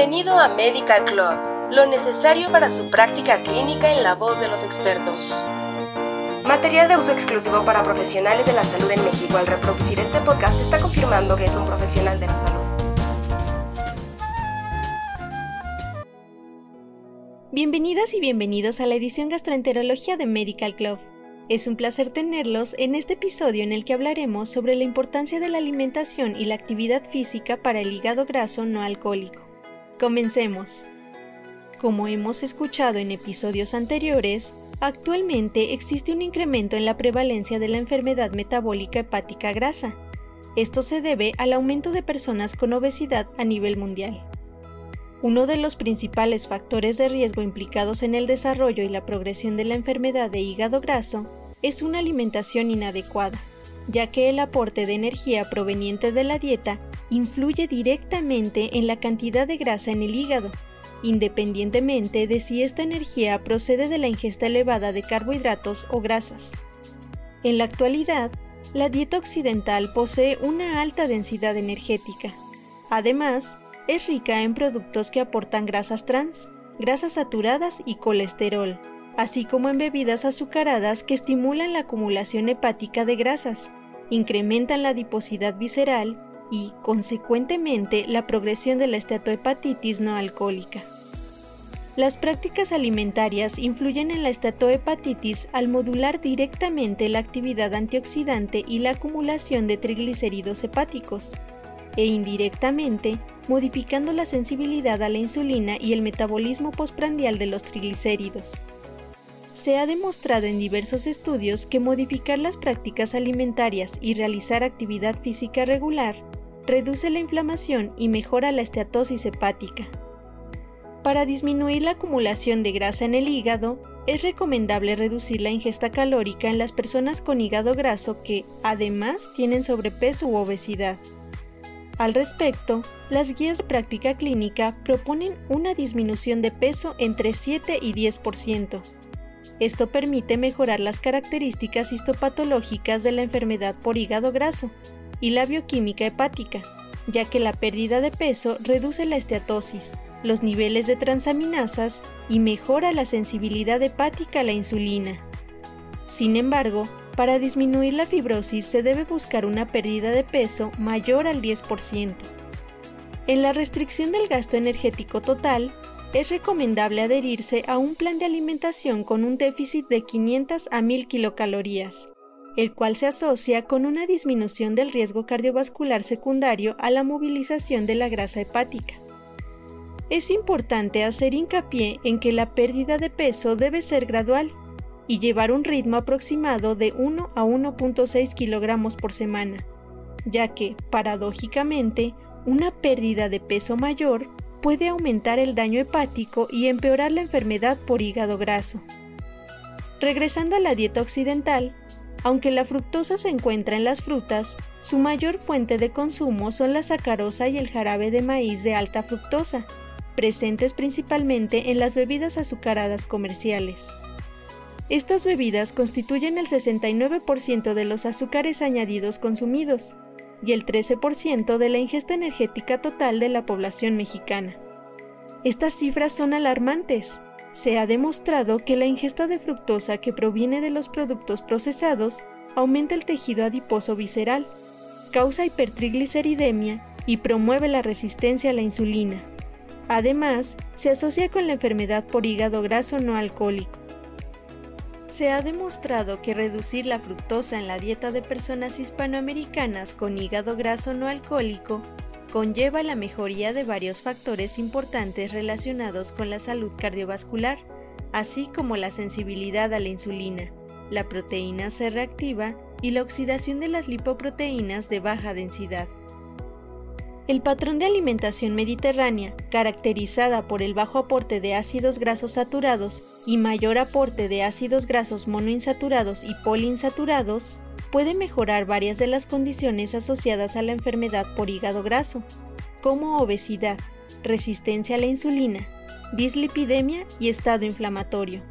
Bienvenido a Medical Club, lo necesario para su práctica clínica en la voz de los expertos. Material de uso exclusivo para profesionales de la salud en México. Al reproducir este podcast está confirmando que es un profesional de la salud. Bienvenidas y bienvenidos a la edición Gastroenterología de Medical Club. Es un placer tenerlos en este episodio en el que hablaremos sobre la importancia de la alimentación y la actividad física para el hígado graso no alcohólico. Comencemos. Como hemos escuchado en episodios anteriores, actualmente existe un incremento en la prevalencia de la enfermedad metabólica hepática grasa. Esto se debe al aumento de personas con obesidad a nivel mundial. Uno de los principales factores de riesgo implicados en el desarrollo y la progresión de la enfermedad de hígado graso es una alimentación inadecuada, ya que el aporte de energía proveniente de la dieta influye directamente en la cantidad de grasa en el hígado, independientemente de si esta energía procede de la ingesta elevada de carbohidratos o grasas. En la actualidad, la dieta occidental posee una alta densidad energética. Además, es rica en productos que aportan grasas trans, grasas saturadas y colesterol, así como en bebidas azucaradas que estimulan la acumulación hepática de grasas, incrementan la adiposidad visceral y, consecuentemente, la progresión de la estatohepatitis no alcohólica. Las prácticas alimentarias influyen en la estatohepatitis al modular directamente la actividad antioxidante y la acumulación de triglicéridos hepáticos, e indirectamente modificando la sensibilidad a la insulina y el metabolismo postprandial de los triglicéridos. Se ha demostrado en diversos estudios que modificar las prácticas alimentarias y realizar actividad física regular reduce la inflamación y mejora la esteatosis hepática. Para disminuir la acumulación de grasa en el hígado, es recomendable reducir la ingesta calórica en las personas con hígado graso que, además, tienen sobrepeso u obesidad. Al respecto, las guías de práctica clínica proponen una disminución de peso entre 7 y 10%. Esto permite mejorar las características histopatológicas de la enfermedad por hígado graso y la bioquímica hepática, ya que la pérdida de peso reduce la esteatosis, los niveles de transaminasas y mejora la sensibilidad hepática a la insulina. Sin embargo, para disminuir la fibrosis se debe buscar una pérdida de peso mayor al 10%. En la restricción del gasto energético total, es recomendable adherirse a un plan de alimentación con un déficit de 500 a 1000 kilocalorías, el cual se asocia con una disminución del riesgo cardiovascular secundario a la movilización de la grasa hepática. Es importante hacer hincapié en que la pérdida de peso debe ser gradual y llevar un ritmo aproximado de 1 a 1.6 kilogramos por semana, ya que, paradójicamente, una pérdida de peso mayor puede aumentar el daño hepático y empeorar la enfermedad por hígado graso. Regresando a la dieta occidental, aunque la fructosa se encuentra en las frutas, su mayor fuente de consumo son la sacarosa y el jarabe de maíz de alta fructosa, presentes principalmente en las bebidas azucaradas comerciales. Estas bebidas constituyen el 69% de los azúcares añadidos consumidos y el 13% de la ingesta energética total de la población mexicana. Estas cifras son alarmantes. Se ha demostrado que la ingesta de fructosa que proviene de los productos procesados aumenta el tejido adiposo visceral, causa hipertrigliceridemia y promueve la resistencia a la insulina. Además, se asocia con la enfermedad por hígado graso no alcohólico. Se ha demostrado que reducir la fructosa en la dieta de personas hispanoamericanas con hígado graso no alcohólico conlleva la mejoría de varios factores importantes relacionados con la salud cardiovascular, así como la sensibilidad a la insulina, la proteína C reactiva y la oxidación de las lipoproteínas de baja densidad. El patrón de alimentación mediterránea, caracterizada por el bajo aporte de ácidos grasos saturados y mayor aporte de ácidos grasos monoinsaturados y poliinsaturados, puede mejorar varias de las condiciones asociadas a la enfermedad por hígado graso, como obesidad, resistencia a la insulina, dislipidemia y estado inflamatorio,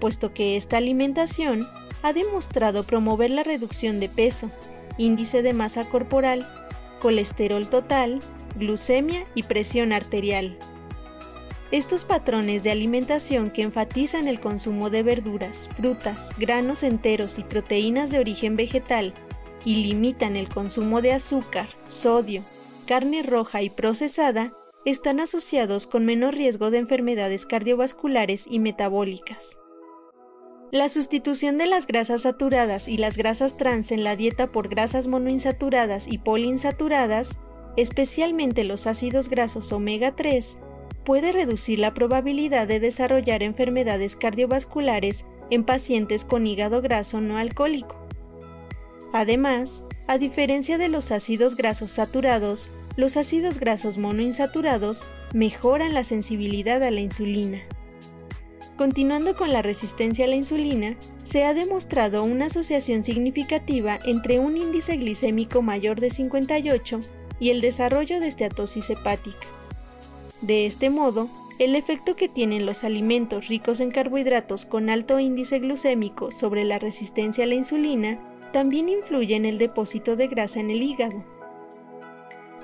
puesto que esta alimentación ha demostrado promover la reducción de peso, índice de masa corporal colesterol total, glucemia y presión arterial, Estos patrones de alimentación que enfatizan el consumo de verduras, frutas, granos enteros y proteínas de origen vegetal y limitan el consumo de azúcar, sodio, carne roja y procesada están asociados con menor riesgo de enfermedades cardiovasculares y metabólicas. La sustitución de las grasas saturadas y las grasas trans en la dieta por grasas monoinsaturadas y poliinsaturadas, especialmente los ácidos grasos omega 3, puede reducir la probabilidad de desarrollar enfermedades cardiovasculares en pacientes con hígado graso no alcohólico. Además, a diferencia de los ácidos grasos saturados, los ácidos grasos monoinsaturados mejoran la sensibilidad a la insulina. Continuando con la resistencia a la insulina, se ha demostrado una asociación significativa entre un índice glicémico mayor de 58 y el desarrollo de esteatosis hepática. De este modo, el efecto que tienen los alimentos ricos en carbohidratos con alto índice glucémico sobre la resistencia a la insulina también influye en el depósito de grasa en el hígado.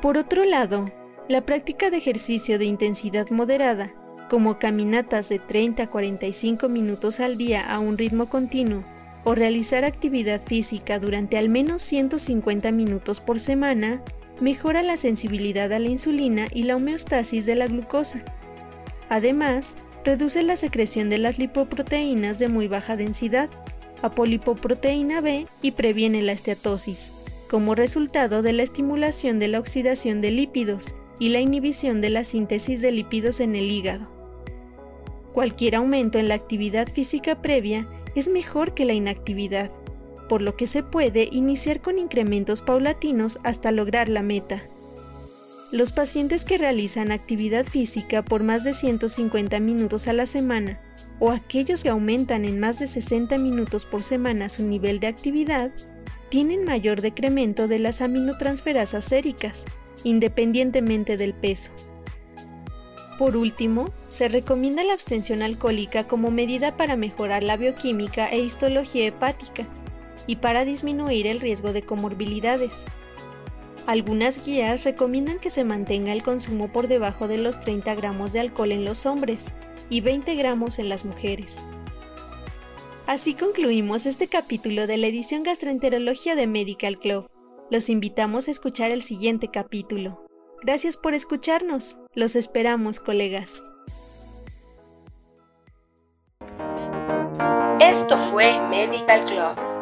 Por otro lado, la práctica de ejercicio de intensidad moderada, como caminatas de 30 a 45 minutos al día a un ritmo continuo, o realizar actividad física durante al menos 150 minutos por semana, mejora la sensibilidad a la insulina y la homeostasis de la glucosa. Además, reduce la secreción de las lipoproteínas de muy baja densidad, apolipoproteína B y previene la esteatosis como resultado de la estimulación de la oxidación de lípidos y la inhibición de la síntesis de lípidos en el hígado. Cualquier aumento en la actividad física previa es mejor que la inactividad, por lo que se puede iniciar con incrementos paulatinos hasta lograr la meta. Los pacientes que realizan actividad física por más de 150 minutos a la semana o aquellos que aumentan en más de 60 minutos por semana su nivel de actividad tienen mayor decremento de las aminotransferasas séricas, independientemente del peso. Por último, se recomienda la abstención alcohólica como medida para mejorar la bioquímica e histología hepática y para disminuir el riesgo de comorbilidades. Algunas guías recomiendan que se mantenga el consumo por debajo de los 30 gramos de alcohol en los hombres y 20 gramos en las mujeres. Así concluimos este capítulo de la edición Gastroenterología de Medical Club. Los invitamos a escuchar el siguiente capítulo. Gracias por escucharnos. Los esperamos, colegas. Esto fue Medical Club